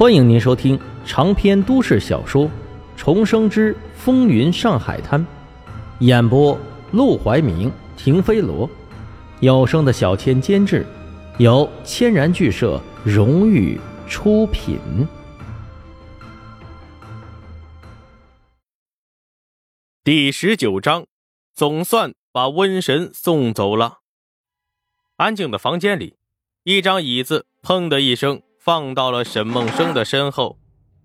欢迎您收听长篇都市小说《重生之风云上海滩》，演播：陆怀明、停飞罗，有声的小千监制，由千然剧社荣誉出品。第十九章，总算把瘟神送走了。安静的房间里，一张椅子“砰”的一声放到了沈梦生的身后。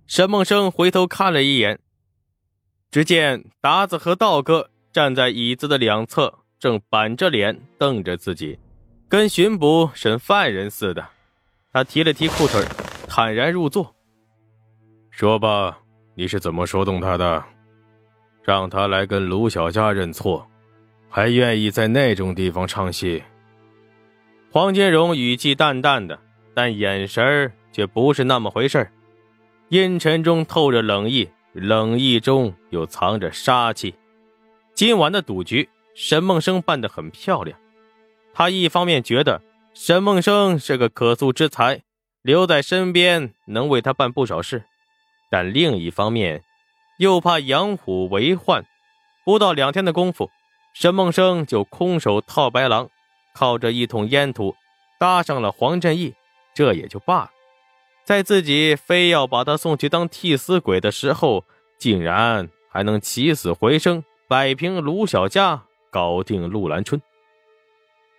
沈梦生回头看了一眼，只见达子和道哥站在椅子的两侧，正板着脸瞪着自己，跟巡捕审犯人似的。他提了提裤腿，坦然入座。说吧，你是怎么说动他的？让他来跟卢小佳认错，还愿意在那种地方唱戏？黄金荣语气淡淡的，但眼神却不是那么回事阴沉中透着冷意，冷意中又藏着杀气。今晚的赌局，沈梦生办得很漂亮。他一方面觉得沈梦生是个可塑之才，留在身边能为他办不少事，但另一方面。又怕养虎为患，不到两天的功夫，沈梦生就空手套白狼，靠着一桶烟土搭上了黄振义，这也就罢了，在自己非要把他送去当替死鬼的时候，竟然还能起死回生，摆平卢小佳，搞定陆兰春。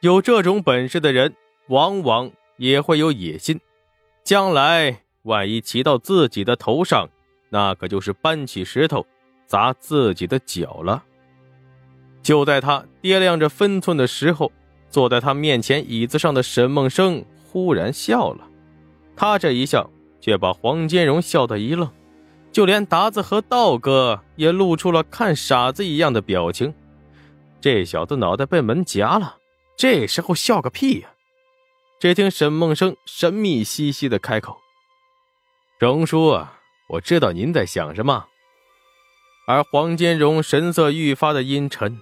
有这种本事的人，往往也会有野心，将来万一骑到自己的头上。那可就是搬起石头砸自己的脚了。就在他掂量着分寸的时候，坐在他面前椅子上的沈梦生忽然笑了。他这一笑，却把黄金荣笑得一愣，就连达子和道哥也露出了看傻子一样的表情。这小子脑袋被门夹了，这时候笑个屁呀！只听沈梦生神秘兮兮的开口：“荣叔啊。”我知道您在想什么，而黄金荣神色愈发的阴沉。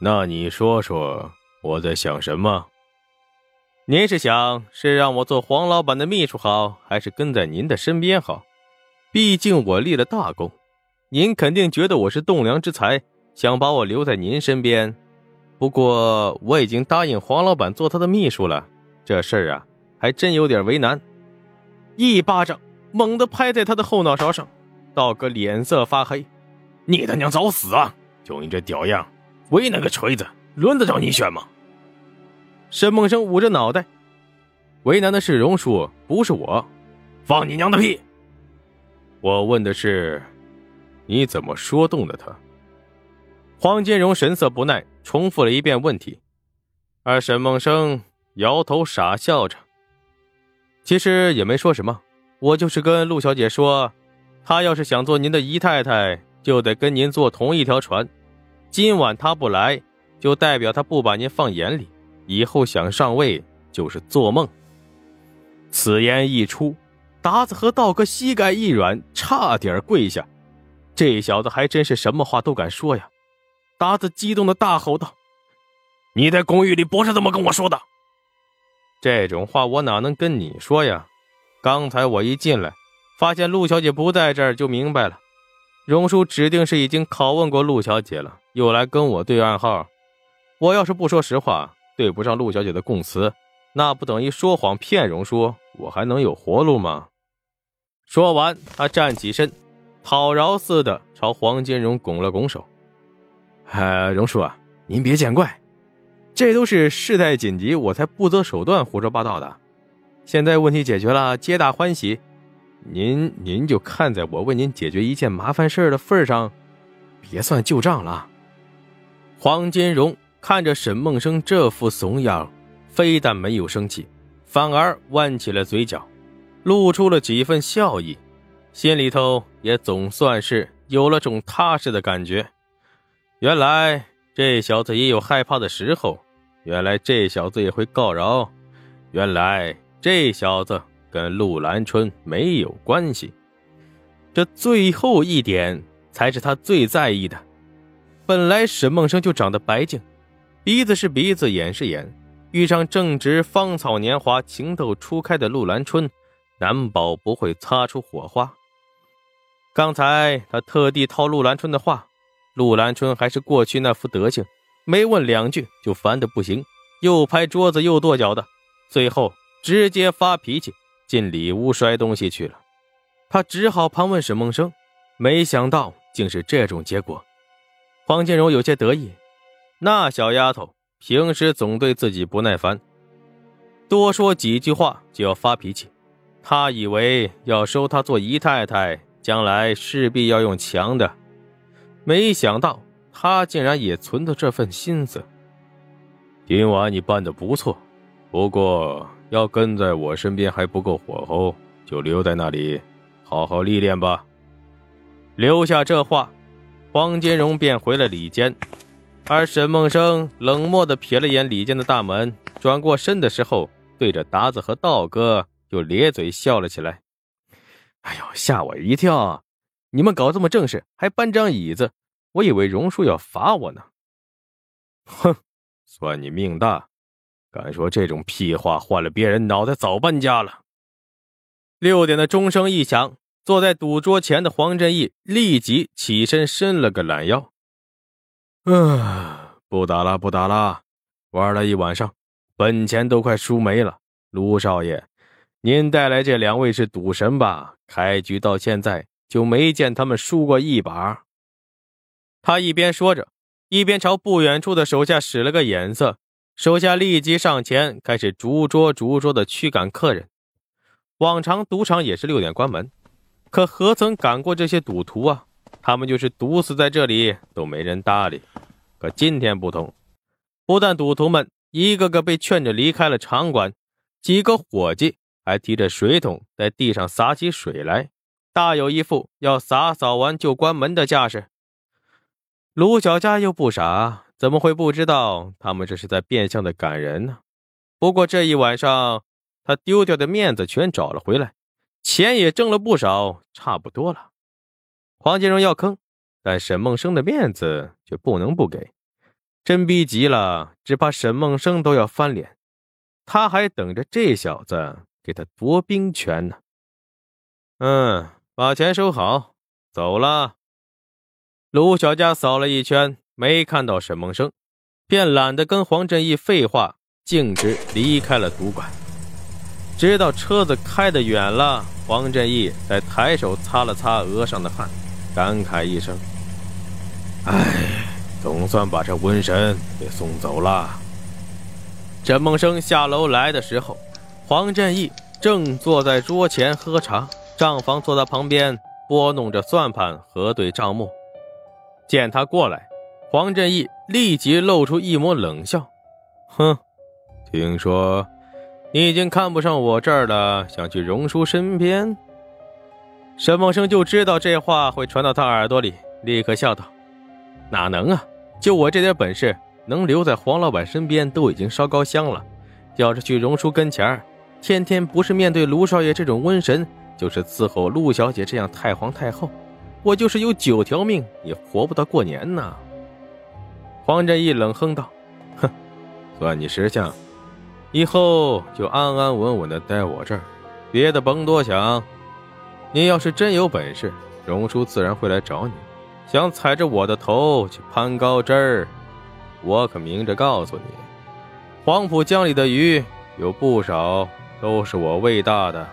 那你说说我在想什么？您是想是让我做黄老板的秘书好，还是跟在您的身边好？毕竟我立了大功，您肯定觉得我是栋梁之才，想把我留在您身边。不过我已经答应黄老板做他的秘书了，这事儿啊，还真有点为难。一巴掌。猛地拍在他的后脑勺上，道哥脸色发黑：“你他娘找死啊！就你这屌样，为难个锤子，轮得着你选吗？”沈梦生捂着脑袋：“为难的是荣叔，不是我。”放你娘的屁！我问的是，你怎么说动的他？黄金荣神色不耐，重复了一遍问题，而沈梦生摇头傻笑着，其实也没说什么。我就是跟陆小姐说，她要是想做您的姨太太，就得跟您坐同一条船。今晚她不来，就代表她不把您放眼里，以后想上位就是做梦。此言一出，达子和道哥膝盖一软，差点跪下。这小子还真是什么话都敢说呀！达子激动的大吼道：“你在公寓里不是这么跟我说的？这种话我哪能跟你说呀？”刚才我一进来，发现陆小姐不在这儿，就明白了，荣叔指定是已经拷问过陆小姐了，又来跟我对暗号。我要是不说实话，对不上陆小姐的供词，那不等于说谎骗荣叔？我还能有活路吗？说完，他站起身，讨饶似的朝黄金荣拱了拱手：“哎，荣叔啊，您别见怪，这都是事态紧急，我才不择手段胡说八道的。”现在问题解决了，皆大欢喜。您您就看在我为您解决一件麻烦事的份上，别算旧账了。黄金荣看着沈梦生这副怂样，非但没有生气，反而弯起了嘴角，露出了几分笑意，心里头也总算是有了种踏实的感觉。原来这小子也有害怕的时候，原来这小子也会告饶，原来。这小子跟陆兰春没有关系，这最后一点才是他最在意的。本来沈梦生就长得白净，鼻子是鼻子，眼是眼，遇上正值芳草年华、情窦初开的陆兰春，难保不会擦出火花。刚才他特地套陆兰春的话，陆兰春还是过去那副德行，没问两句就烦得不行，又拍桌子又跺脚的，最后直接发脾气，进里屋摔东西去了。他只好盘问沈梦生，没想到竟是这种结果。黄金荣有些得意，那小丫头平时总对自己不耐烦，多说几句话就要发脾气。他以为要收她做姨太太。将来势必要用强的，没想到她竟然也存着这份心思。今晚你办的不错，不过要跟在我身边还不够火候，就留在那里，好好历练吧。留下这话，黄金荣便回了里间，而沈梦生冷漠的瞥了眼里间的大门，转过身的时候，对着达子和道哥又咧嘴笑了起来。哎呦，吓我一跳！你们搞这么正式，还搬张椅子，我以为荣叔要罚我呢。哼，算你命大，敢说这种屁话，换了别人脑袋早搬家了。六点的钟声一响，坐在赌桌前的黄振义立即起身伸了个懒腰。啊，不打了，不打了，玩了一晚上，本钱都快输没了。卢少爷。您带来这两位是赌神吧？开局到现在就没见他们输过一把。他一边说着，一边朝不远处的手下使了个眼色，手下立即上前开始逐桌逐桌的驱赶客人。往常赌场也是六点关门，可何曾赶过这些赌徒啊？他们就是毒死在这里都没人搭理。可今天不同，不但赌徒们一个个被劝着离开了场馆，几个伙计。还提着水桶在地上洒起水来，大有一副要洒扫完就关门的架势。卢小佳又不傻，怎么会不知道他们这是在变相的赶人呢？不过这一晚上，他丢掉的面子全找了回来，钱也挣了不少，差不多了。黄金荣要坑，但沈梦生的面子却不能不给，真逼急了，只怕沈梦生都要翻脸。他还等着这小子。给他夺兵权呢。嗯，把钱收好，走了。卢小佳扫了一圈，没看到沈梦生，便懒得跟黄振义废话，径直离开了赌馆。直到车子开得远了，黄振义才抬手擦了擦额上的汗，感慨一声：“哎，总算把这瘟神给送走了。”沈梦生下楼来的时候。黄振义正坐在桌前喝茶，账房坐在旁边拨弄着算盘，核对账目。见他过来，黄振义立即露出一抹冷笑：“哼，听说你已经看不上我这儿了，想去荣叔身边。”沈梦生就知道这话会传到他耳朵里，立刻笑道：“哪能啊！就我这点本事，能留在黄老板身边都已经烧高香了。要是去荣叔跟前儿……”天天不是面对卢少爷这种瘟神，就是伺候陆小姐这样太皇太后，我就是有九条命也活不到过年呢。黄振义冷哼道：“哼，算你识相，以后就安安稳稳的待我这儿，别的甭多想。你要是真有本事，荣叔自然会来找你，想踩着我的头去攀高枝儿。我可明着告诉你，黄浦江里的鱼有不少。”都是我喂大的。